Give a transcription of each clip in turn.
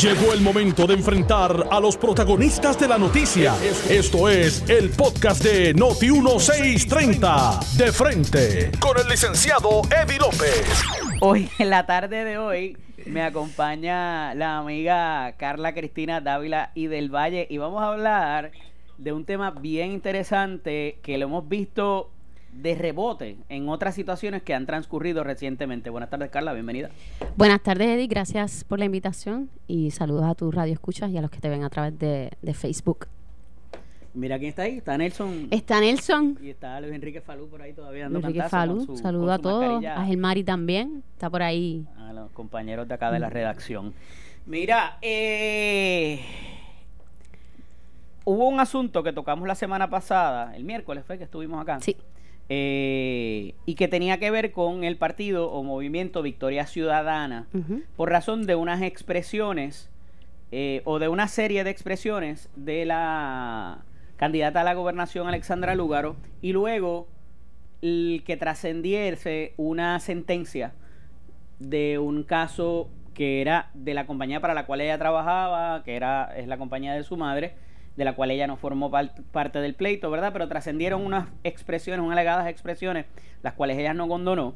Llegó el momento de enfrentar a los protagonistas de la noticia. Esto es el podcast de Noti 1630. De frente con el licenciado Eddie López. Hoy, en la tarde de hoy, me acompaña la amiga Carla Cristina Dávila y del Valle y vamos a hablar de un tema bien interesante que lo hemos visto de rebote en otras situaciones que han transcurrido recientemente. Buenas tardes, Carla, bienvenida. Buenas tardes, Eddie, gracias por la invitación y saludos a tus radio escuchas y a los que te ven a través de, Facebook. Mira quién está ahí, está Nelson. Está Nelson. Y está Luis Enrique Falú por ahí todavía dando Luis Enrique Falú, saludo a todos. A Gelmari también, está por ahí. A los compañeros de acá de la redacción. Mira, eh, hubo un asunto que tocamos la semana pasada, el miércoles fue que estuvimos acá. Sí eh, y que tenía que ver con el partido o movimiento Victoria Ciudadana por razón de unas expresiones eh, o de una serie de expresiones de la candidata a la gobernación Alexandra Lúgaro y luego el que trascendiese una sentencia de un caso que era de la compañía para la cual ella trabajaba, que era es la compañía de su madre, de la cual ella no formó parte del pleito, ¿verdad? Pero trascendieron unas expresiones, unas alegadas expresiones, las cuales ella no condonó,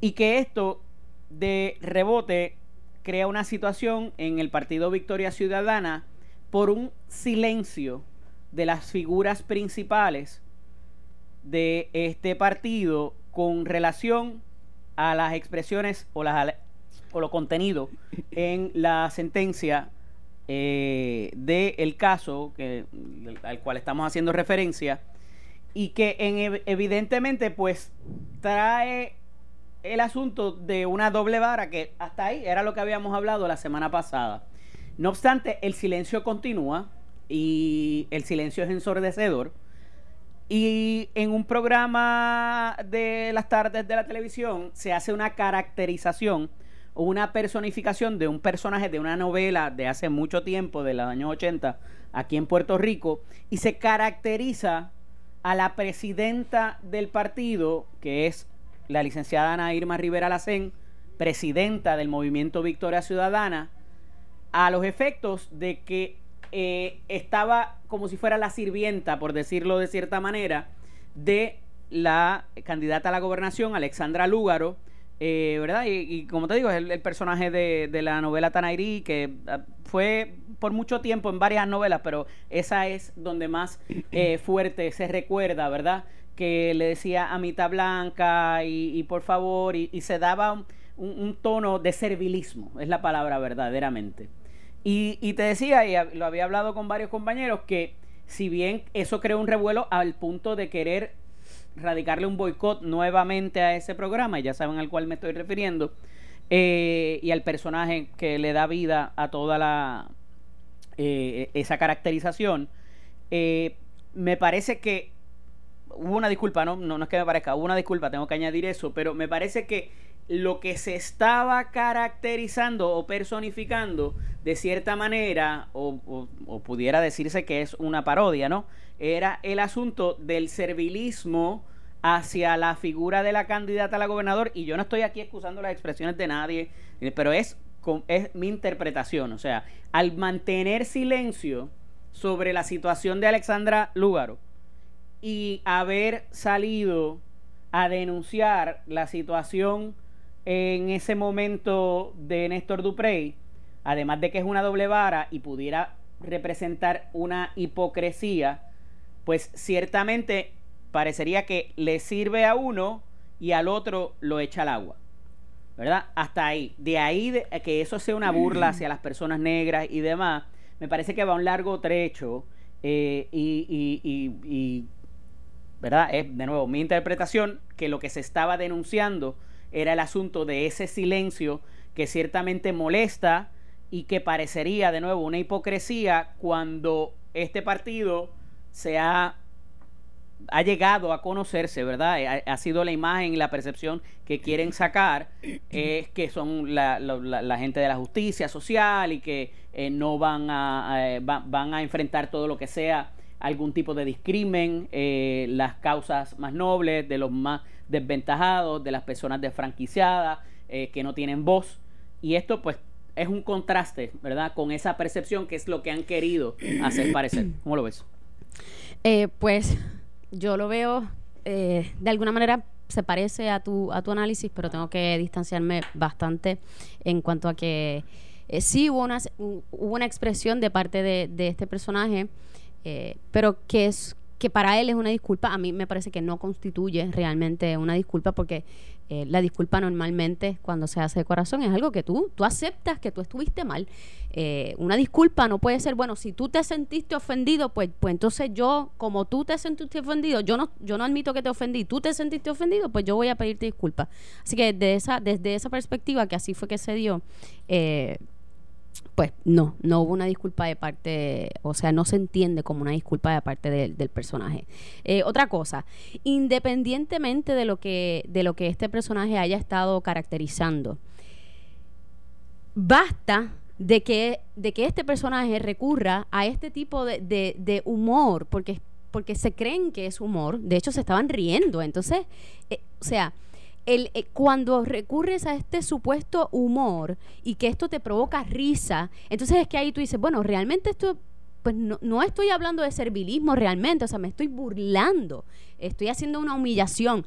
y que esto de rebote crea una situación en el Partido Victoria Ciudadana por un silencio de las figuras principales de este partido con relación a las expresiones o, las, o lo contenido en la sentencia eh, del caso al cual estamos haciendo referencia y que en, evidentemente pues trae el asunto de una doble vara que hasta ahí era lo que habíamos hablado la semana pasada. No obstante, el silencio continúa y el silencio es ensordecedor. Y en un programa de las tardes de la televisión se hace una caracterización una personificación de un personaje de una novela de hace mucho tiempo, de los años 80, aquí en Puerto Rico, y se caracteriza a la presidenta del partido, que es la licenciada Ana Irma Rivera Lacén, presidenta del movimiento Victoria Ciudadana, a los efectos de que eh, estaba como si fuera la sirvienta, por decirlo de cierta manera, de la candidata a la gobernación, Alexandra Lúgaro, eh, ¿Verdad? Y, como te digo, es el, personaje de, la novela Tanairi, que ah, fue por mucho tiempo en varias novelas, pero esa es donde más eh, fuerte se recuerda, ¿verdad? Que le decía a mitad blanca y, por favor, y, se daba un, tono de servilismo, es la palabra verdaderamente. Y, te decía, y lo había hablado con varios compañeros, que si bien eso creó un revuelo al punto de querer radicarle un boicot nuevamente a ese programa, y ya saben al cual me estoy refiriendo, eh, y al personaje que le da vida a toda la eh, esa caracterización. Eh, me parece que hubo una disculpa, ¿no? ¿no? No es que me parezca, hubo una disculpa, tengo que añadir eso, pero me parece que lo que se estaba caracterizando o personificando de cierta manera, o, pudiera decirse que es una parodia, ¿no? Era el asunto del servilismo hacia la figura de la candidata a la gobernador, y yo no estoy aquí excusando las expresiones de nadie, pero es, es mi interpretación, o sea, al mantener silencio sobre la situación de Alexandra Lúgaro y haber salido a denunciar la situación en ese momento de Néstor Duprey, además de que es una doble vara y pudiera representar una hipocresía, pues ciertamente parecería que le sirve a uno y al otro lo echa al agua. ¿Verdad? Hasta ahí. De ahí que eso sea una burla hacia las personas negras y demás, me parece que va un largo trecho eh, y, y, ¿verdad? Es de nuevo mi interpretación que lo que se estaba denunciando era el asunto de ese silencio que ciertamente molesta y que parecería de nuevo una hipocresía cuando este partido se ha, ha llegado a conocerse, ¿verdad? Ha, sido la imagen y la percepción que quieren sacar, es que son la, la, gente de la justicia social y que eh, no van a, van a enfrentar todo lo que sea algún tipo de discrimen, eh, las causas más nobles de los más desventajados, de las personas desfranquiciadas, eh, que no tienen voz. Y esto pues es un contraste, ¿verdad? Con esa percepción que es lo que han querido hacer parecer. ¿Cómo lo ves? Eh, pues yo lo veo eh, de alguna manera se parece a tu, a tu análisis, pero tengo que distanciarme bastante en cuanto a que eh, sí hubo una, hubo una expresión de parte de, de este personaje, eh, pero que es que para él es una disculpa, a mí me parece que no constituye realmente una disculpa porque eh, la disculpa normalmente cuando se hace de corazón es algo que tú, tú aceptas que tú estuviste mal. Eh, una disculpa no puede ser, bueno, si tú te sentiste ofendido, pues, pues entonces yo, como tú te sentiste ofendido, yo no, yo no admito que te ofendí, tú te sentiste ofendido, pues yo voy a pedirte disculpas. Así que de esa, desde esa perspectiva, que así fue que se dio, eh, pues no, no hubo una disculpa de parte, o sea, no se entiende como una disculpa de parte del personaje. Eh, otra cosa, independientemente de lo que, de lo que este personaje haya estado caracterizando, basta de que, de que este personaje recurra a este tipo de, de, humor, porque, porque se creen que es humor, de hecho se estaban riendo, entonces, eh, o sea, el, eh, cuando recurres a este supuesto humor y que esto te provoca risa, entonces es que ahí tú dices, bueno, realmente esto, pues no, no estoy hablando de servilismo realmente, o sea, me estoy burlando, estoy haciendo una humillación.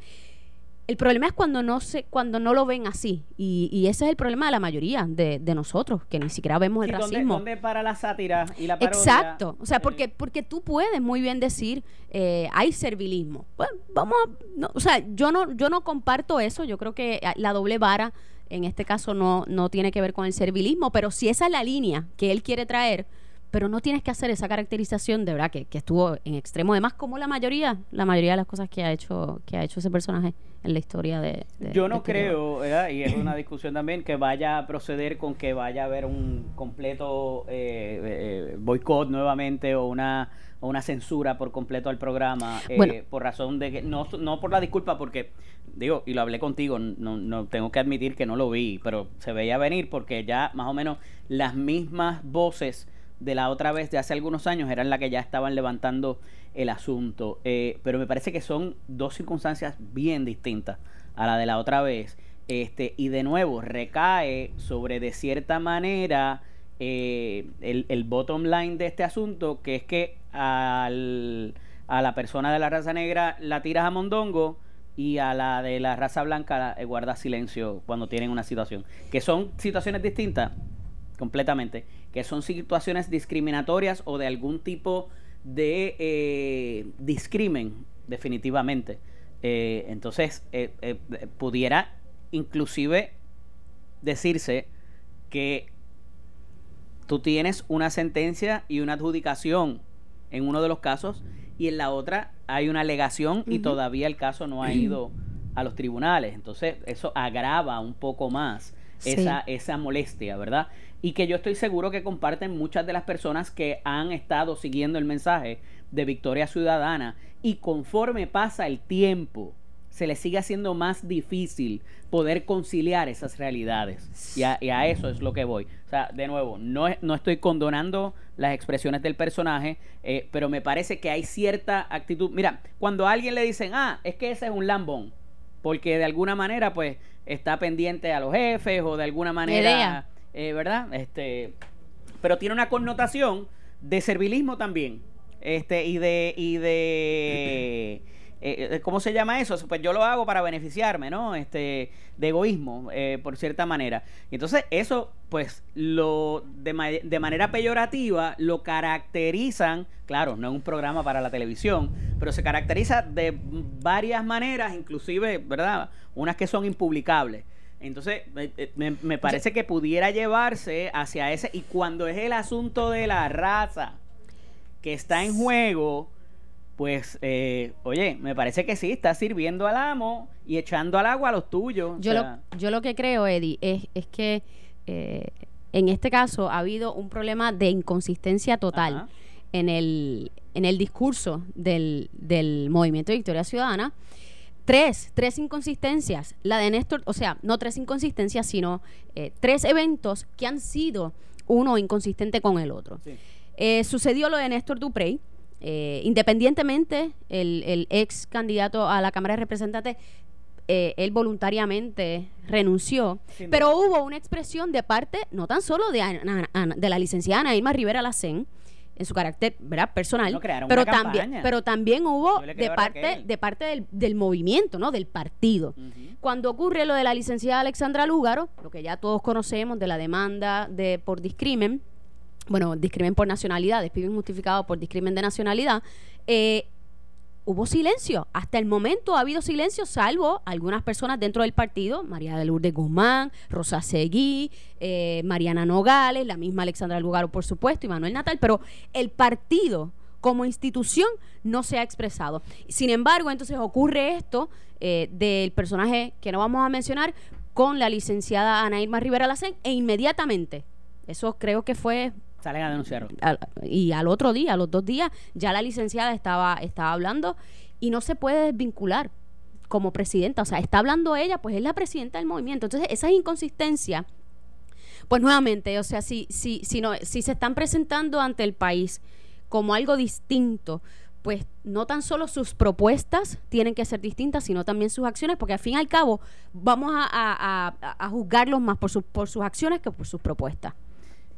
El problema es cuando no se, cuando no lo ven así. Y, y ese es el problema de la mayoría de, de nosotros, que ni siquiera vemos el racismo. ¿dónde, para la sátira y la parodia? Exacto. O sea, porque, porque tú puedes muy bien decir eh, hay servilismo. Bueno, vamos a, o sea, yo no, yo no comparto eso. Yo creo que la doble vara en este caso no, no tiene que ver con el servilismo, pero si esa es la línea que él quiere traer, pero no tienes que hacer esa caracterización de verdad que, que, estuvo en extremo. Además como la mayoría la mayoría de las cosas que ha hecho que ha hecho ese personaje en la historia de, yo no este creo y es una discusión también que vaya a proceder con que vaya a haber un completo eh, eh, boicot nuevamente o una o una censura por completo al programa eh, por razón de que no no por la disculpa porque digo y lo hablé contigo no, no tengo que admitir que no lo vi pero se veía venir porque ya más o menos las mismas voces de la otra vez de hace algunos años eran las que ya estaban levantando el asunto. Eh, pero me parece que son dos circunstancias bien distintas a la de la otra vez. Este, y de nuevo, recae sobre de cierta manera eh, el, el, bottom line de este asunto, que es que al, a la persona de la raza negra la tiras a mondongo y a la de la raza blanca eh, guarda silencio cuando tienen una situación. Que son situaciones distintas, completamente, que son situaciones discriminatorias o de algún tipo de eh, discrimen, definitivamente. Eh, entonces, eh, eh, pudiera inclusive decirse que tú tienes una sentencia y una adjudicación en uno de los casos y en la otra hay una alegación y todavía el caso no ha ido a los tribunales. Entonces, eso agrava un poco más esa, esa molestia, ¿verdad? y que yo estoy seguro que comparten muchas de las personas que han estado siguiendo el mensaje de Victoria Ciudadana y conforme pasa el tiempo se le sigue haciendo más difícil poder conciliar esas realidades y a, eso es lo que voy. O sea, de nuevo, no, no estoy condonando las expresiones del personaje, eh, pero me parece que hay cierta actitud. Mira, cuando a alguien le dicen, ah, es que ese es un lambón, porque de alguna manera pues está pendiente a los jefes o de alguna manera eh, ¿verdad? Este, pero tiene una connotación de servilismo también. Este, y de, y de eh, eh, ¿cómo se llama eso? Pues yo lo hago para beneficiarme, ¿no? Este, de egoísmo, por cierta manera. Y entonces eso, pues, lo de, de, manera peyorativa lo caracterizan, claro, no es un programa para la televisión, pero se caracteriza de varias maneras, inclusive, ¿verdad? Unas que son impublicables. Entonces, eh, me, me, parece que pudiera llevarse hacia ese. Y cuando es el asunto de la raza que está en juego, pues, eh, oye, me parece que sí, está sirviendo al amo y echando al agua a los tuyos. Yo, lo, yo lo que creo, Eddie, es, es que eh, en este caso ha habido un problema de inconsistencia total en el, en el discurso del, del movimiento de Victoria Ciudadana Tres, tres inconsistencias. La de Néstor, o sea, no tres inconsistencias, sino eh, tres eventos que han sido uno inconsistente con el otro. Eh, sucedió lo de Néstor Duprey. Eh, independientemente, el, el, ex candidato a la Cámara de Representantes eh, él voluntariamente renunció, pero hubo una expresión de parte, no tan solo de, de la licenciada Ana Irma Rivera Lacén, en su carácter ¿verdad? personal, pero también, pero también hubo de parte, de parte del, movimiento, ¿no? del partido. Cuando ocurre lo de la licenciada Alexandra Lúgaro, lo que ya todos conocemos de la demanda de por discrimen, bueno, discrimen por nacionalidad, despido injustificado por discrimen de nacionalidad, eh, hubo silencio. Hasta el momento ha habido silencio, salvo algunas personas dentro del partido, María de Lourdes Guzmán, Rosa Seguí, eh, Mariana Nogales, la misma Alexandra Lugaro, por supuesto, y Manuel Natal, pero el partido como institución no se ha expresado. Sin embargo, entonces ocurre esto eh, del personaje que no vamos a mencionar con la licenciada Ana Irma Rivera Lacén e inmediatamente, eso creo que fue Salen a denunciarlo. y al otro día, a los dos días, ya la licenciada estaba, estaba hablando y no se puede desvincular como presidenta. O sea, está hablando ella, pues es la presidenta del movimiento. Entonces, esas inconsistencias, pues nuevamente, o sea, si, si, si, no, si se están presentando ante el país como algo distinto, pues no tan solo sus propuestas tienen que ser distintas, sino también sus acciones, porque al fin y al cabo vamos a, a, a, juzgarlos más por, por sus acciones que por sus propuestas.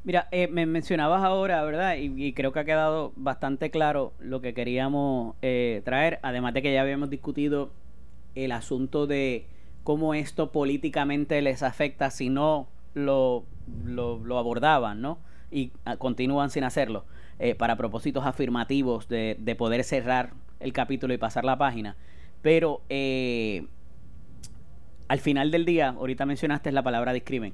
Mira, eh, me mencionabas ahora, ¿verdad? Y, creo que ha quedado bastante claro lo que queríamos eh, traer, además de que ya habíamos discutido el asunto de cómo esto políticamente les afecta si no lo, abordaban, ¿no? Y ah, continúan sin hacerlo, eh, para propósitos afirmativos de, de, poder cerrar el capítulo y pasar la página. Pero al final del día, ahorita mencionaste la palabra discrimen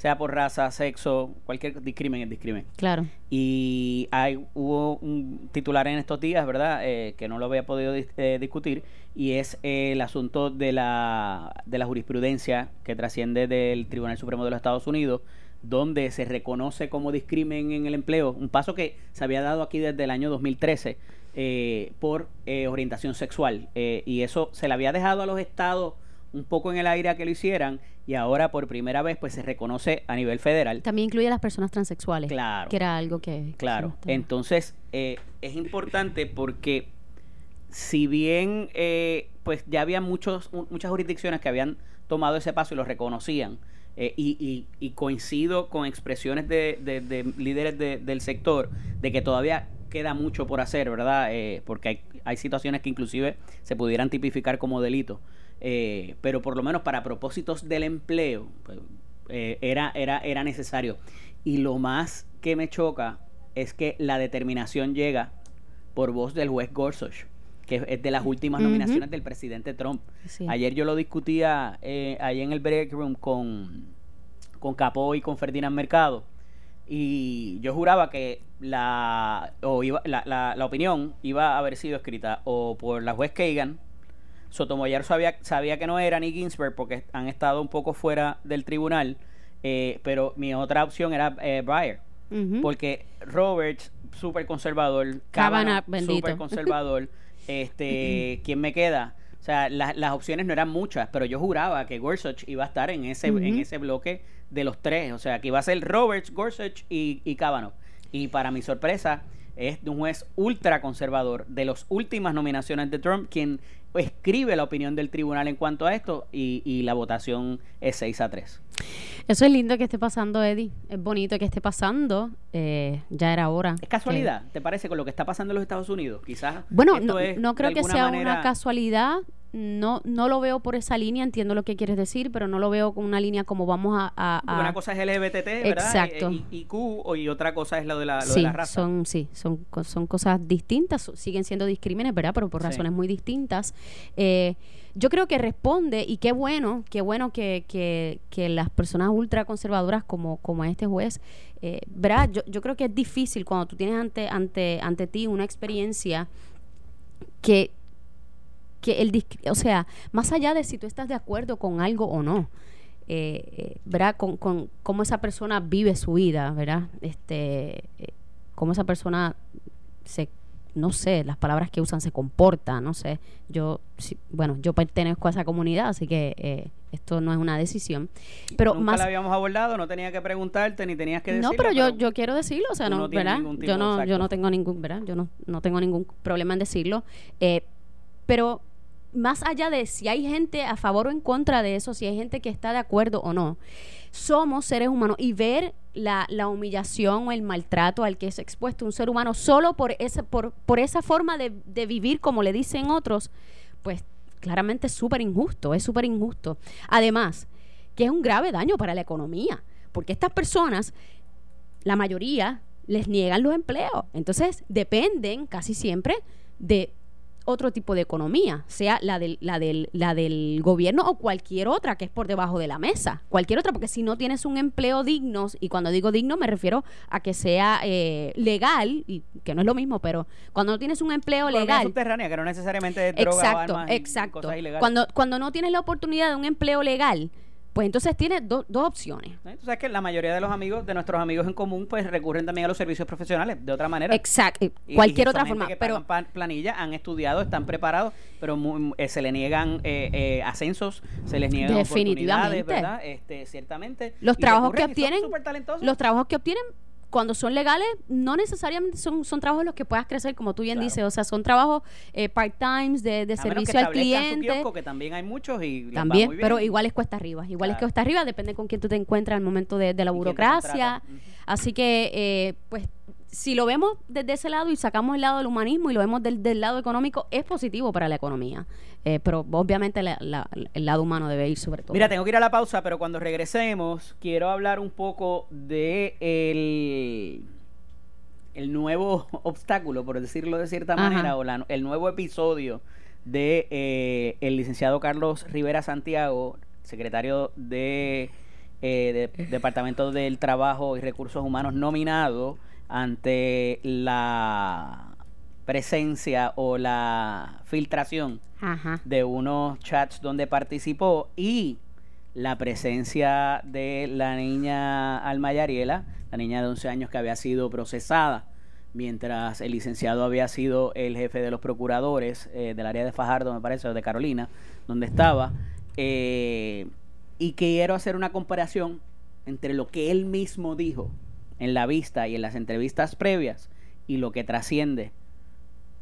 sea por raza, sexo, cualquier discrimen es discrimen. Claro. Y hay, hubo un titular en estos días, ¿verdad?, eh, que no lo había podido eh, discutir, y es el asunto de la, de la jurisprudencia que trasciende del Tribunal Supremo de los Estados Unidos, donde se reconoce como discrimen en el empleo, un paso que se había dado aquí desde el año 2013 eh, por orientación sexual, y eso se le había dejado a los estados un poco en el aire a que lo hicieran y ahora por primera vez pues se reconoce a nivel federal. También incluye a las personas transexuales. Claro. Que era algo que... Claro. Entonces eh, es importante porque si bien eh, pues ya había muchos, muchas jurisdicciones que habían tomado ese paso y lo reconocían, eh, y, y, coincido con expresiones de, de, líderes del sector de que todavía queda mucho por hacer, ¿verdad? porque hay, hay situaciones que inclusive se pudieran tipificar como delito. Eh, pero por lo menos para propósitos del empleo pues, eh, era, era, era necesario. Y lo más que me choca es que la determinación llega por voz del juez Gorsuch, que es de las últimas nominaciones del presidente Trump. Ayer yo lo discutía eh, ahí en el break room con, con Capó y con Ferdinand Mercado. Y yo juraba que la, o iba, la, la, la opinión iba a haber sido escrita o por la juez Kagan Sotomayor sabía, sabía que no era ni Ginsberg porque han estado un poco fuera del tribunal, eh, pero mi otra opción era eh, Breyer. Porque Roberts, súper conservador, Kavanaugh, súper conservador, este, ¿quién me queda? O sea, las opciones no eran muchas, pero yo juraba que Gorsuch iba a estar en ese, en ese bloque de los tres. O sea, que iba a ser Roberts, Gorsuch y, y Kavanaugh. Y para mi sorpresa, es de un juez ultra conservador de las últimas nominaciones de Trump, quien escribe la opinión del tribunal en cuanto a esto y, y, la votación es 6 a 3. Eso es lindo que esté pasando, Eddie. Es bonito que esté pasando. Eh, ya era hora. ¿Es casualidad? ¿Te parece con lo que está pasando en los Estados Unidos? Quizás. Bueno, no, no creo que sea una casualidad no, no lo veo por esa línea, entiendo lo que quieres decir, pero no lo veo con una línea como vamos a... Una cosa es LGBT, ¿verdad? Exacto. Y, Q, y otra cosa es lo de la, de la raza. Son, sí, son, son cosas distintas, siguen siendo discrímenes, ¿verdad? Pero por razones muy distintas. Eh, yo creo que responde, y qué bueno, qué bueno que, que, que las personas ultraconservadoras como, como este juez, eh, ¿verdad? Yo, yo creo que es difícil cuando tú tienes ante, ante, ante ti una experiencia que que el o sea, más allá de si tú estás de acuerdo con algo o no, eh, eh ¿verdad? Con, con, cómo esa persona vive su vida, ¿verdad? Este, eh, cómo esa persona se, no sé, las palabras que usan se comporta, no sé. Yo, bueno, yo pertenezco a esa comunidad, así que eh, esto no es una decisión. Pero Nunca más la habíamos abordado, no tenía que preguntarte ni tenías que decirlo. No, pero, yo, yo quiero decirlo, o sea, no, ¿verdad? Yo no, yo no tengo ningún, ¿verdad? Yo no, no tengo ningún problema en decirlo. pero más allá de si hay gente a favor o en contra de eso, si hay gente que está de acuerdo o no, somos seres humanos y ver la, humillación o el maltrato al que es expuesto un ser humano solo por, ese, por, por esa forma de, de vivir, como le dicen otros, pues claramente es súper injusto, es súper injusto. Además, que es un grave daño para la economía, porque estas personas, la mayoría, les niegan los empleos. Entonces, dependen casi siempre de otro tipo de economía, sea la del, la, del, la del gobierno o cualquier otra que es por debajo de la mesa. Cualquier otra, porque si no tienes un empleo digno, y cuando digo digno me refiero a que sea eh, legal, y que no es lo mismo, pero cuando no tienes un empleo legal. subterránea, que no necesariamente es droga exacto, exacto. Cuando, cuando no tienes la oportunidad de un empleo legal, pues entonces tiene dos opciones. Tú sabes que la mayoría de los amigos, de nuestros amigos en común, pues recurren también a los servicios profesionales de otra manera. Exacto, cualquier otra forma. pero planilla, han estudiado, están preparados, pero eh, se le niegan eh, eh, ascensos, se les niegan oportunidades, ¿verdad? Este, ciertamente. Los trabajos que obtienen, los trabajos que obtienen cuando son legales, no necesariamente son, son trabajos en los que puedas crecer, como tú bien dices. O sea, son trabajos eh, part-times de, de servicio al cliente. que también hay muchos y También, pero igual es cuesta arriba. Igual es cuesta arriba, depende con quién tú te encuentras al momento de, de la burocracia. Así que, eh, pues si lo vemos desde ese lado y sacamos el lado del humanismo y lo vemos del, del lado económico, es positivo para la economía. Eh, pero obviamente el lado humano debe ir sobre todo. Mira, tengo que ir a la pausa, pero cuando regresemos, quiero hablar un poco de el, el nuevo obstáculo, por decirlo de cierta manera, o el nuevo episodio de eh, el licenciado Carlos Rivera Santiago, secretario de, eh, de Departamento del Trabajo y Recursos Humanos nominado ante la presencia o la filtración de unos chats donde participó y la presencia de la niña Alma Yariela, la niña de 11 años que había sido procesada mientras el licenciado había sido el jefe de los procuradores eh, del área de Fajardo, me parece, o de Carolina, donde estaba. Eh, y quiero hacer una comparación entre lo que él mismo dijo en la vista y en las entrevistas previas y lo que trasciende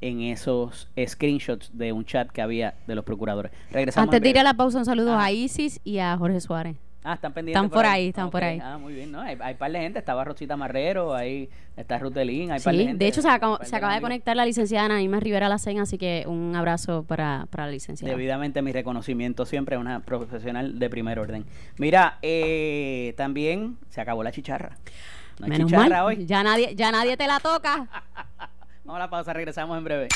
en esos screenshots de un chat que había de los procuradores. Regresamos Antes de ir a la pausa, un saludo ah. a Isis y a Jorge Suárez. Ah, están pendientes. Están por ahí, están por ahí. Ah, muy bien, ¿no? Hay, hay par de gente, estaba Rosita Marrero, ahí está Rutelín, hay sí, par de gente. De hecho, se, acaba, se acaba de conectar la licenciada Anaíma Rivera Lacen, así que un abrazo para, para la licenciada. Debidamente mi reconocimiento siempre a una profesional de primer orden. Mira, eh, también se acabó la chicharra. Menos mal, hoy. Ya nadie, ya nadie te la toca. Vamos a la pausa, regresamos en breve.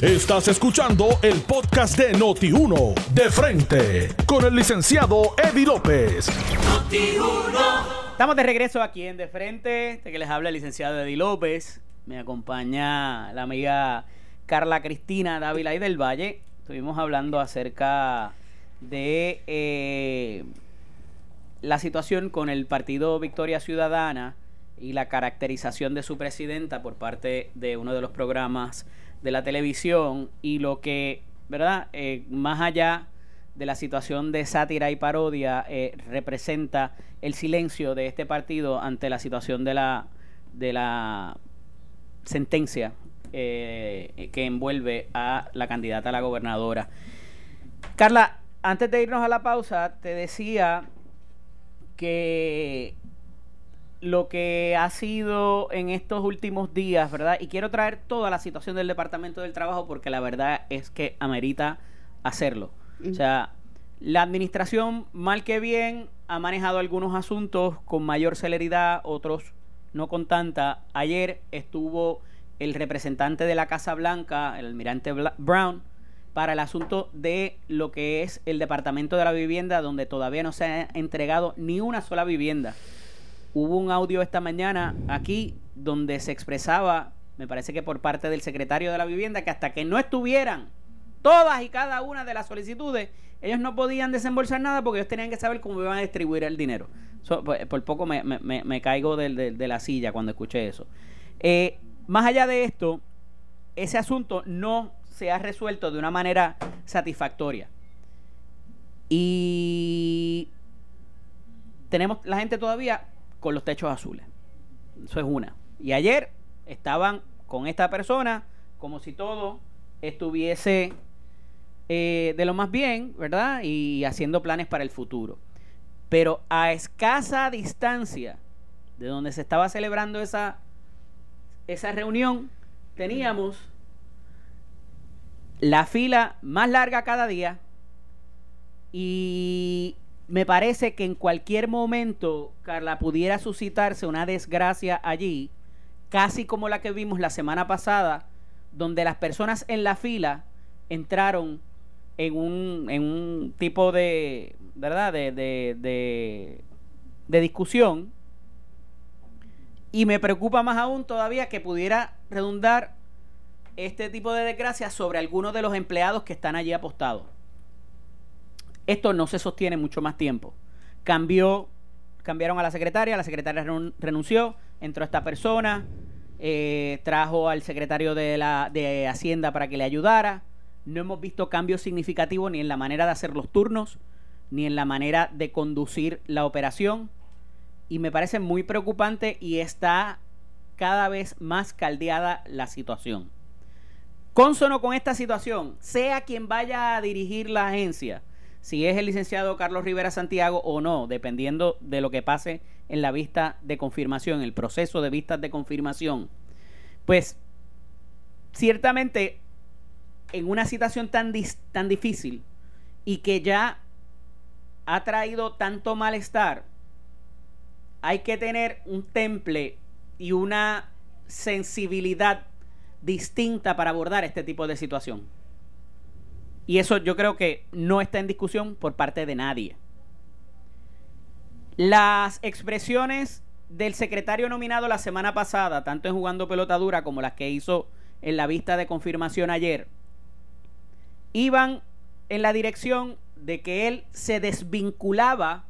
Estás escuchando el podcast de Noti1, de frente, con el licenciado Eddie López. Noti1. Estamos de regreso aquí en De Frente, de que les habla el licenciado Eddie López. Me acompaña la amiga Carla Cristina Dávila y del Valle. Estuvimos hablando acerca de eh, la situación con el partido Victoria Ciudadana y la caracterización de su presidenta por parte de uno de los programas de la televisión y lo que, ¿verdad? Eh, más allá de la situación de sátira y parodia, eh, representa el silencio de este partido ante la situación de la, de la sentencia eh, que envuelve a la candidata a la gobernadora. Carla, antes de irnos a la pausa, te decía que lo que ha sido en estos últimos días, ¿verdad? Y quiero traer toda la situación del Departamento del Trabajo porque la verdad es que amerita hacerlo. O sea, la administración, mal que bien, ha manejado algunos asuntos con mayor celeridad, otros no con tanta. Ayer estuvo el representante de la Casa Blanca, el almirante Brown, para el asunto de lo que es el Departamento de la Vivienda, donde todavía no se ha entregado ni una sola vivienda Hubo un audio esta mañana aquí donde se expresaba, me parece que por parte del secretario de la vivienda, que hasta que no estuvieran todas y cada una de las solicitudes, ellos no podían desembolsar nada porque ellos tenían que saber cómo iban a distribuir el dinero. Pues, por, poco me, caigo de, la silla cuando escuché eso. Eh, más allá de esto, ese asunto no se ha resuelto de una manera satisfactoria. Y tenemos la gente todavía con los techos azules. Eso es una. Y ayer estaban con esta persona como si todo estuviese eh, de lo más bien, ¿verdad? Y haciendo planes para el futuro. Pero a escasa distancia de donde se estaba celebrando esa, esa reunión, teníamos la fila más larga cada día y me parece que en cualquier momento, Carla, pudiera suscitarse una desgracia allí, casi como la que vimos la semana pasada, donde las personas en la fila entraron en un, en un tipo de, ¿verdad? De, de, de, discusión. Y me preocupa más aún todavía que pudiera redundar este tipo de desgracia sobre algunos de los empleados que están allí apostados. Esto no se sostiene mucho más tiempo. Cambió, cambiaron a la secretaria, la secretaria renunció, entró esta persona, eh, trajo al secretario de, la, de Hacienda para que le ayudara. No hemos visto cambios significativos ni en la manera de hacer los turnos, ni en la manera de conducir la operación. Y me parece muy preocupante y está cada vez más caldeada la situación. Consono con esta situación, sea quien vaya a dirigir la agencia, si es el licenciado Carlos Rivera Santiago o no, dependiendo de lo que pase en la vista de confirmación, el proceso de vistas de confirmación, pues ciertamente en una situación tan, tan difícil y que ya ha traído tanto malestar, hay que tener un temple y una sensibilidad distinta para abordar este tipo de situación. Y eso yo creo que no está en discusión por parte de nadie. Las expresiones del secretario nominado la semana pasada, tanto en jugando pelota dura como las que hizo en la vista de confirmación ayer, iban en la dirección de que él se desvinculaba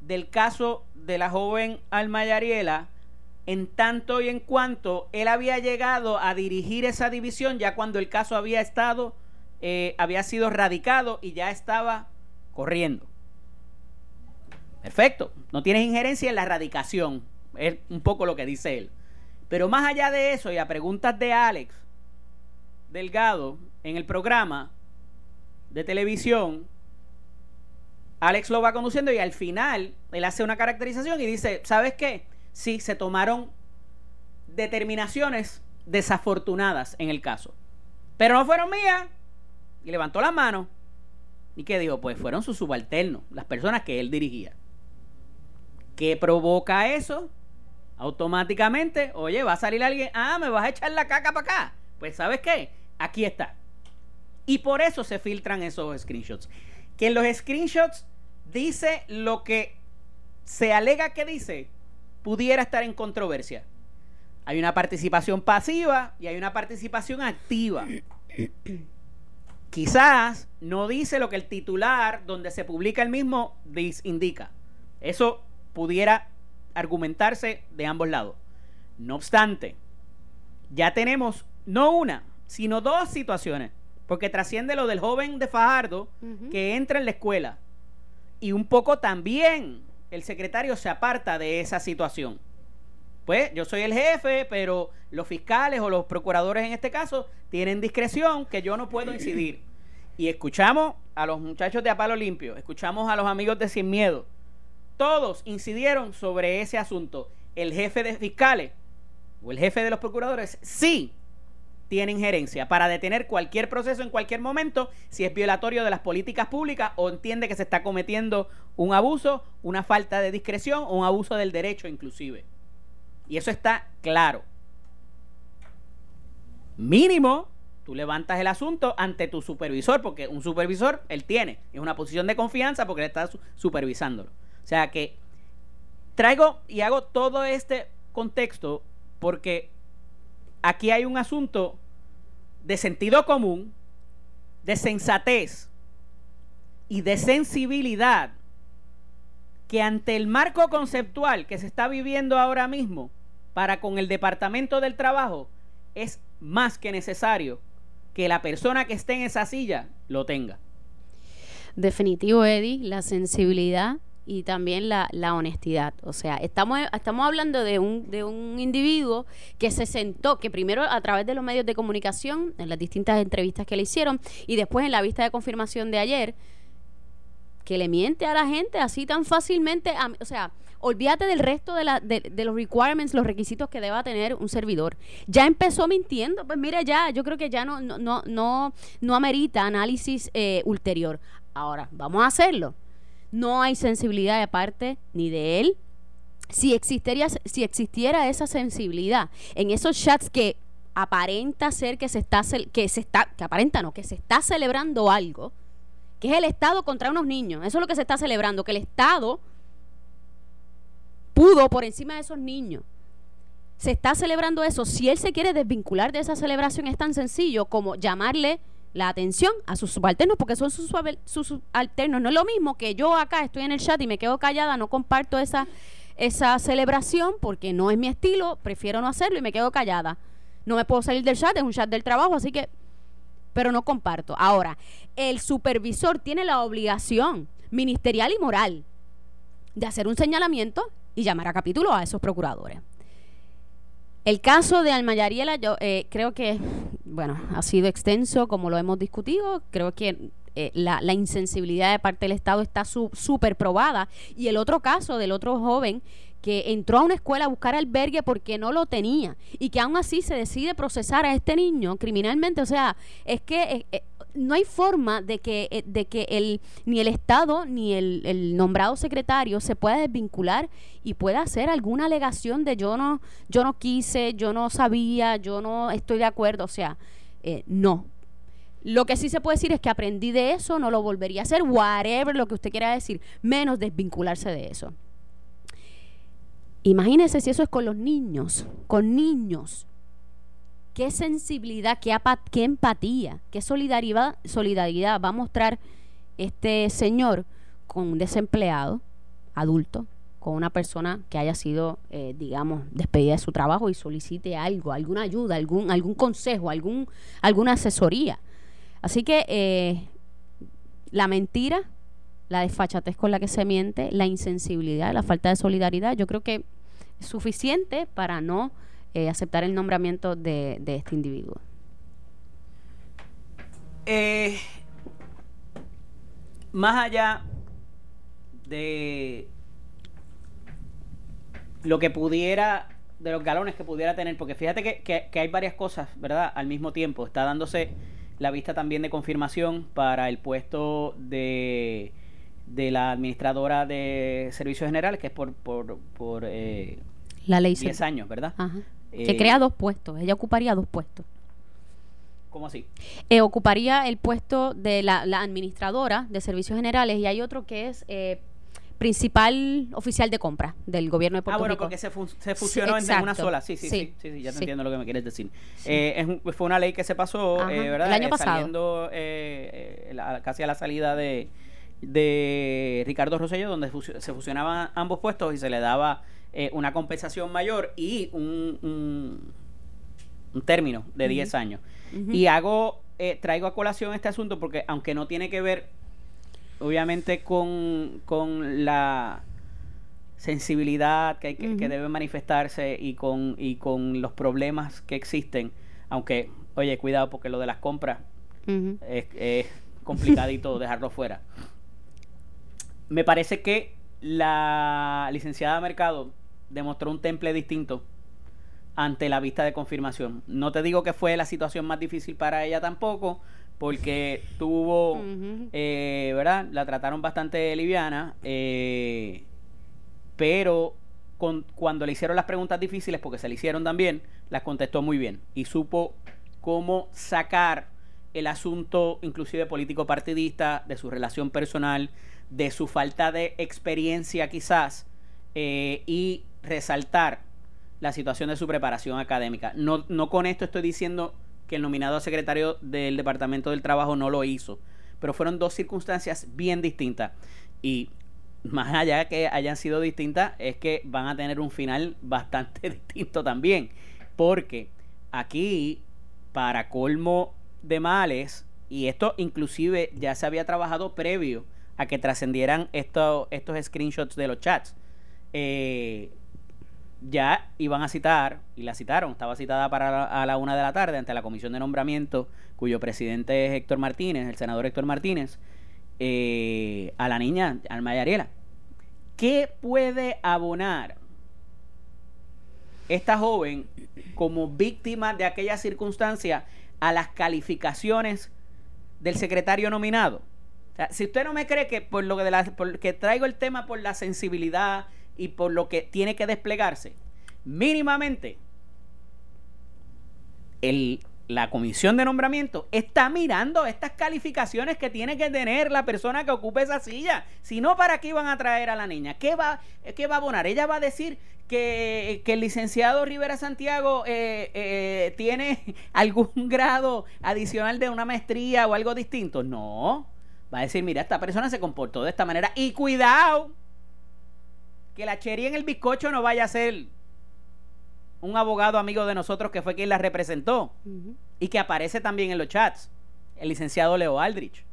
del caso de la joven Alma Yariela en tanto y en cuanto él había llegado a dirigir esa división ya cuando el caso había estado eh, había sido radicado y ya estaba corriendo. Perfecto, no tienes injerencia en la radicación, es un poco lo que dice él. Pero más allá de eso y a preguntas de Alex Delgado en el programa de televisión, Alex lo va conduciendo y al final él hace una caracterización y dice, ¿sabes qué? Sí, se tomaron determinaciones desafortunadas en el caso. Pero no fueron mías y levantó la mano. ¿Y qué dijo? Pues fueron sus subalternos, las personas que él dirigía. ¿Qué provoca eso? Automáticamente, oye, va a salir alguien, ah, me vas a echar la caca para acá. Pues sabes qué, aquí está. Y por eso se filtran esos screenshots. Que en los screenshots dice lo que se alega que dice, pudiera estar en controversia. Hay una participación pasiva y hay una participación activa. Quizás no dice lo que el titular donde se publica el mismo indica. Eso pudiera argumentarse de ambos lados. No obstante, ya tenemos no una, sino dos situaciones, porque trasciende lo del joven de Fajardo que entra en la escuela y un poco también el secretario se aparta de esa situación. Pues yo soy el jefe, pero los fiscales o los procuradores en este caso tienen discreción que yo no puedo incidir. Y escuchamos a los muchachos de Apalo Limpio, escuchamos a los amigos de Sin Miedo. Todos incidieron sobre ese asunto. El jefe de fiscales o el jefe de los procuradores sí tiene injerencia para detener cualquier proceso en cualquier momento si es violatorio de las políticas públicas o entiende que se está cometiendo un abuso, una falta de discreción o un abuso del derecho inclusive. Y eso está claro. Mínimo tú levantas el asunto ante tu supervisor, porque un supervisor él tiene, es una posición de confianza porque le está supervisándolo. O sea que traigo y hago todo este contexto porque aquí hay un asunto de sentido común, de sensatez y de sensibilidad que ante el marco conceptual que se está viviendo ahora mismo para con el Departamento del Trabajo es más que necesario que la persona que esté en esa silla lo tenga. Definitivo, Eddie, la sensibilidad y también la, la, honestidad. O sea, estamos, estamos hablando de un, de un individuo que se sentó, que primero a través de los medios de comunicación, en las distintas entrevistas que le hicieron, y después en la vista de confirmación de ayer, que le miente a la gente así tan fácilmente. o sea, olvídate del resto de, la, de, los requirements, los requisitos que deba tener un servidor. Ya empezó mintiendo, pues mira, ya, yo creo que ya no, no, no, no, no amerita análisis eh, ulterior. Ahora, vamos a hacerlo no hay sensibilidad de parte ni de él. Si existiera, si existiera esa sensibilidad en esos chats que aparenta ser que se está que se está que aparenta no que se está celebrando algo que es el Estado contra unos niños eso es lo que se está celebrando que el Estado pudo por encima de esos niños se está celebrando eso si él se quiere desvincular de esa celebración es tan sencillo como llamarle la atención a sus subalternos porque son sus, subalternos. No es lo mismo que yo acá estoy en el chat y me quedo callada, no comparto esa, esa celebración porque no es mi estilo, prefiero no hacerlo y me quedo callada. No me puedo salir del chat, es un chat del trabajo, así que, pero no comparto. Ahora, el supervisor tiene la obligación ministerial y moral de hacer un señalamiento y llamar a capítulo a esos procuradores. El caso de Almayariela, yo eh, creo que, bueno, ha sido extenso como lo hemos discutido. Creo que eh, la, insensibilidad de parte del Estado está súper probada. Y el otro caso del otro joven que entró a una escuela a buscar albergue porque no lo tenía y que aún así se decide procesar a este niño criminalmente. O sea, es que eh, no hay forma de que, eh, de que el, ni el Estado ni el, nombrado secretario se pueda desvincular y pueda hacer alguna alegación de yo no, yo no quise, yo no sabía, yo no estoy de acuerdo. O sea, eh, no. Lo que sí se puede decir es que aprendí de eso, no lo volvería a hacer, whatever lo que usted quiera decir, menos desvincularse de eso. Imagínese si eso es con los niños, con niños qué sensibilidad, qué, empatía, qué solidaridad, solidaridad va a mostrar este señor con un desempleado adulto, con una persona que haya sido, eh, digamos, despedida de su trabajo y solicite algo, alguna ayuda, algún, algún consejo, algún, alguna asesoría. Así que eh, la mentira, la desfachatez con la que se miente, la insensibilidad, la falta de solidaridad, yo creo que es suficiente para no eh, aceptar el nombramiento de, este individuo? Eh, más allá de lo que pudiera, de los galones que pudiera tener, porque fíjate que, hay varias cosas, ¿verdad? Al mismo tiempo, está dándose la vista también de confirmación para el puesto de, de la administradora de servicios generales, que es por, por, por eh, la ley 10 años, ¿verdad? Ajá. Que eh, crea dos puestos. Ella ocuparía dos puestos. ¿Cómo así? Eh, ocuparía el puesto de la, administradora de servicios generales y hay otro que es eh, principal oficial de compra del gobierno de Puerto Rico. Ah, bueno, porque se, fusionó en una sola. Sí, sí, sí, sí, ya te entiendo lo que me quieres decir. fue una ley que se pasó, ¿verdad? El año pasado. Saliendo casi a la salida de, de Ricardo Rosello, donde se fusionaban ambos puestos y se le daba eh, una compensación mayor y un, un, término de 10 años. Y hago, eh, traigo a colación este asunto porque aunque no tiene que ver, obviamente, con, con la sensibilidad que, que, debe manifestarse y con, y con los problemas que existen, aunque, oye, cuidado porque lo de las compras es, es complicadito dejarlo fuera. Me parece que la licenciada Mercado demostró un temple distinto ante la vista de confirmación. No te digo que fue la situación más difícil para ella tampoco, porque tuvo, eh, ¿verdad? La trataron bastante liviana, eh, pero con, cuando le hicieron las preguntas difíciles, porque se le hicieron también, las contestó muy bien y supo cómo sacar el asunto, inclusive político partidista, de su relación personal, de su falta de experiencia quizás, eh, y resaltar la situación de su preparación académica. No, no con esto estoy diciendo que el nominado secretario del Departamento del Trabajo no lo hizo, pero fueron dos circunstancias bien distintas. Y más allá de que hayan sido distintas, es que van a tener un final bastante distinto también. Porque aquí, para colmo de males, y esto inclusive ya se había trabajado previo a que trascendieran estos, estos screenshots de los chats. Eh, ya iban a citar, y la citaron, estaba citada para a la una de la tarde ante la comisión de nombramiento, cuyo presidente es Héctor Martínez, el senador Héctor Martínez, eh, a la niña Alma Ariela. ¿Qué puede abonar esta joven como víctima de aquella circunstancia a las calificaciones del secretario nominado? si usted no me cree que por lo que, de la, que traigo el tema por la sensibilidad y por lo que tiene que desplegarse, mínimamente el, la comisión de nombramiento está mirando estas calificaciones que tiene que tener la persona que ocupe esa silla. Si no, ¿para qué iban a traer a la niña? ¿Qué va, qué va a abonar? Ella va a decir que, el licenciado Rivera Santiago eh, eh, tiene algún grado adicional de una maestría o algo distinto. No. Va a decir, mira, esta persona se comportó de esta manera. Y cuidado, que la chería en el bizcocho no vaya a ser un abogado amigo de nosotros que fue quien la representó y que aparece también en los chats, el licenciado Leo Aldrich.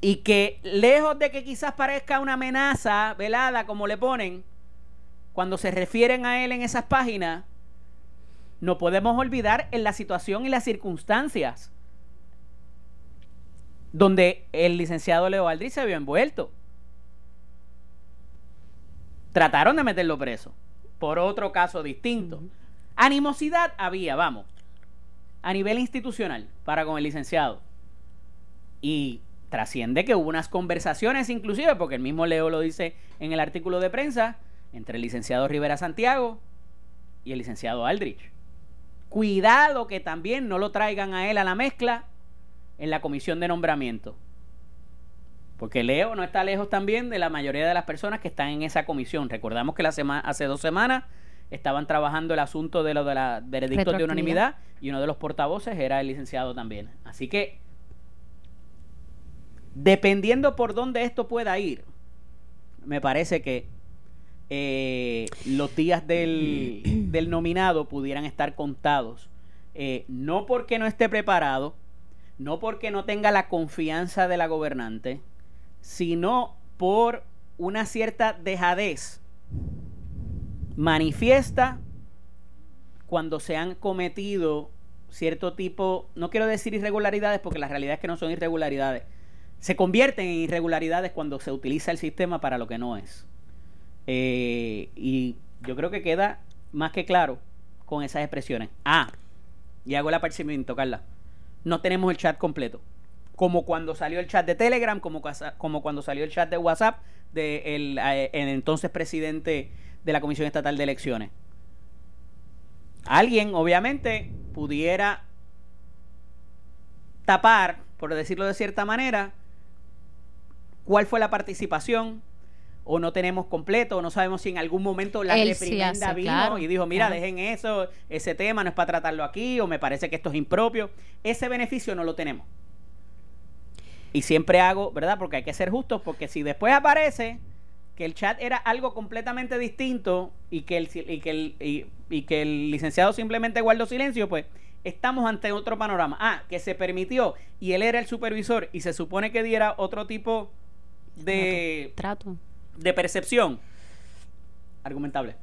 Y que lejos de que quizás parezca una amenaza velada, como le ponen, cuando se refieren a él en esas páginas, no podemos olvidar en la situación y las circunstancias donde el licenciado Leo Aldrich se vio envuelto. Trataron de meterlo preso por otro caso distinto. Animosidad había, vamos, a nivel institucional para con el licenciado. Y trasciende que hubo unas conversaciones inclusive, porque el mismo Leo lo dice en el artículo de prensa, entre el licenciado Rivera Santiago y el licenciado Aldrich. Cuidado que también no lo traigan a él a la mezcla en la comisión de nombramiento. Porque Leo no está lejos también de la mayoría de las personas que están en esa comisión. Recordamos que la semana, hace dos semanas estaban trabajando el asunto de lo de la veredicto de unanimidad y uno de los portavoces era el licenciado también. Así que, dependiendo por dónde esto pueda ir, me parece que eh, los días del, del, nominado pudieran estar contados. Eh, no porque no esté preparado, no porque no tenga la confianza de la gobernante, sino por una cierta dejadez manifiesta cuando se han cometido cierto tipo, no quiero decir irregularidades porque la realidad es que no son irregularidades, se convierten en irregularidades cuando se utiliza el sistema para lo que no es. Eh, y yo creo que queda más que claro con esas expresiones. Ah, y hago el apercibimiento, Carla. No tenemos el chat completo como cuando salió el chat de Telegram, como, como cuando salió el chat de WhatsApp de el, eh, entonces presidente de la Comisión Estatal de Elecciones. Alguien, obviamente, pudiera tapar, por decirlo de cierta manera, cuál fue la participación, o no tenemos completo, o no sabemos si en algún momento la reprimenda vino y dijo, mira, dejen eso, ese tema no es para tratarlo aquí, o me parece que esto es impropio. Ese beneficio no lo tenemos. Y siempre hago, ¿verdad? Porque hay que ser justos, porque si después aparece que el chat era algo completamente distinto y que el, y que el, y, que el licenciado simplemente guardó silencio, pues estamos ante otro panorama. Ah, que se permitió y él era el supervisor y se supone que diera otro tipo de trato, de percepción. Argumentable.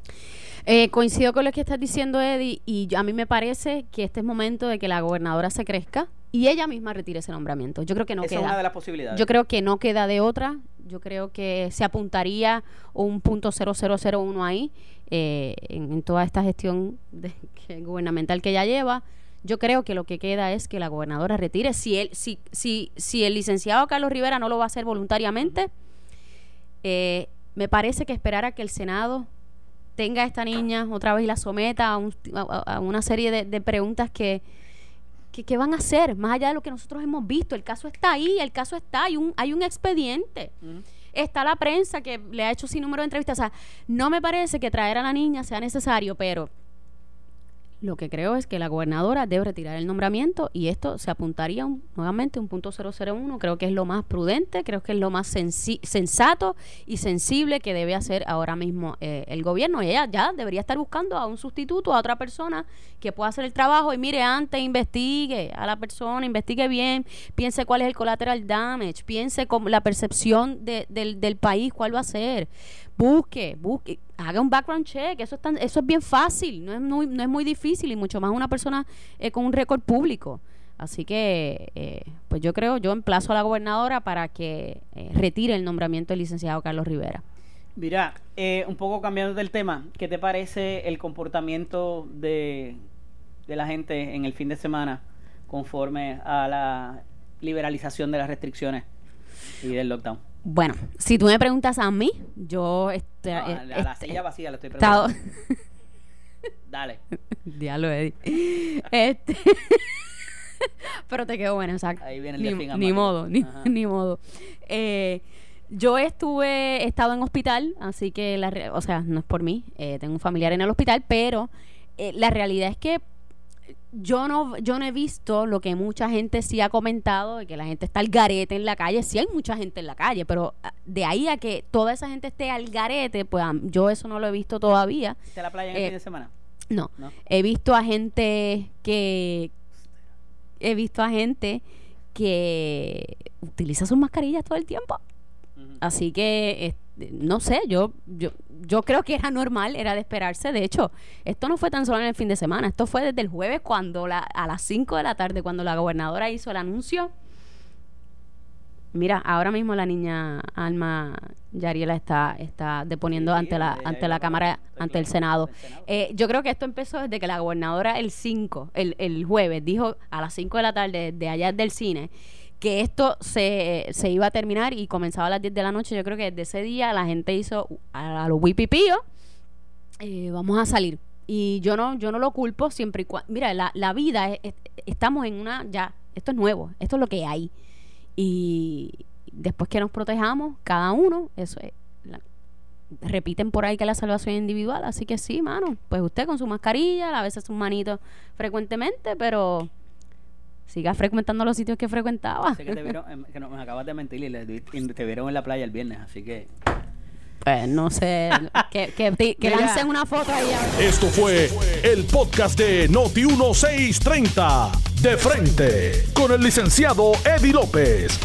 Eh, coincido con lo que estás diciendo, Eddie, y a mí me parece que este es momento de que la gobernadora se crezca y ella misma retire ese nombramiento. Yo creo que no Esa queda. es una de las posibilidades. Yo creo que no queda de otra. Yo creo que se apuntaría un punto 0001 ahí eh, en, toda esta gestión gubernamental que ella lleva. Yo creo que lo que queda es que la gobernadora retire. Si, él, si, si, si el licenciado Carlos Rivera no lo va a hacer voluntariamente, eh, me parece que esperar a que el Senado tenga a esta niña otra vez y la someta a, una serie de preguntas que, ¿Qué, van a hacer? Más allá de lo que nosotros hemos visto. El caso está ahí, el caso está, hay un, hay un expediente. Está la prensa que le ha hecho sin número de entrevistas. O sea, no me parece que traer a la niña sea necesario, pero lo que creo es que la gobernadora debe retirar el nombramiento y esto se apuntaría un, nuevamente un punto 001. Creo que es lo más prudente, creo que es lo más sensato y sensible que debe hacer ahora mismo eh, el gobierno. Y ella ya debería estar buscando a un sustituto, a otra persona que pueda hacer el trabajo. Y mire, antes investigue a la persona, investigue bien, piense cuál es el collateral damage, piense con la percepción del, del país, cuál va a ser busque, busque, haga un background check, eso es, tan, eso es bien fácil, no es, muy, no es muy difícil y mucho más una persona eh, con un récord público. Así que, eh, pues yo creo, yo emplazo a la gobernadora para que eh, retire el nombramiento del licenciado Carlos Rivera. Mira, un poco cambiando del tema, ¿qué te parece el comportamiento de, de la gente en el fin de semana conforme a la liberalización de las restricciones y del lockdown? Bueno, si tú me preguntas a mí, yo... Este, a la este, silla vacía le estoy preguntando. Dale. Diablo, Eddie. Este... Pero te quedó bueno, exacto. Ahí viene el ni, ni modo, ni, ni modo. Eh, yo estuve, he estado en hospital, así que, la, o sea, no es por mí, eh, tengo un familiar en el hospital, pero eh, la realidad es que yo no, yo no he visto lo que mucha gente sí ha comentado, de que la gente está al garete en la calle. Sí hay mucha gente en la calle, pero ah, de ahí a que toda esa gente esté al garete, pues yo eso no lo he visto todavía. ¿Está la playa en el eh, fin de semana? No. He visto a gente que... He visto a gente que utiliza sus mascarillas todo el tiempo. Así que, no sé, yo, yo, yo creo que era normal, era de esperarse. De hecho, esto no fue tan solo en el fin de semana, esto fue desde el jueves cuando la, a las 5 de la tarde, cuando la gobernadora hizo el anuncio. Mira, ahora mismo la niña Alma Yariela está, está deponiendo ante la, ante la Cámara, ante el Senado. Eh, yo creo que esto empezó desde que la gobernadora el 5, el, el jueves, dijo a las 5 de la tarde de allá del cine que esto se, se, iba a terminar y comenzaba a las 10 de la noche. Yo creo que desde ese día la gente hizo a, los wipipíos, eh, vamos a salir. Y yo no, yo no lo culpo siempre y cuando... Mira, la, la vida, estamos en una... Ya, esto es nuevo, esto es lo que hay. Y después que nos protejamos, cada uno, eso es... repiten por ahí que la salvación es individual, así que sí, mano, pues usted con su mascarilla, a veces sus manitos frecuentemente, pero siga frecuentando los sitios que frecuentaba. Sé que, te vieron, em, que me acabas de mentir y, te vieron en la playa el viernes, así que... Pues no sé, que, que, que lancen una foto ahí. Esto fue el podcast de Noti1630, de frente, con el licenciado Eddie López.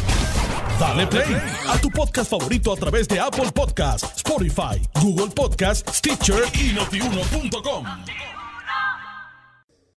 Dale play a tu podcast favorito a través de Apple Podcasts, Spotify, Google Podcasts, Stitcher y notiuno.com.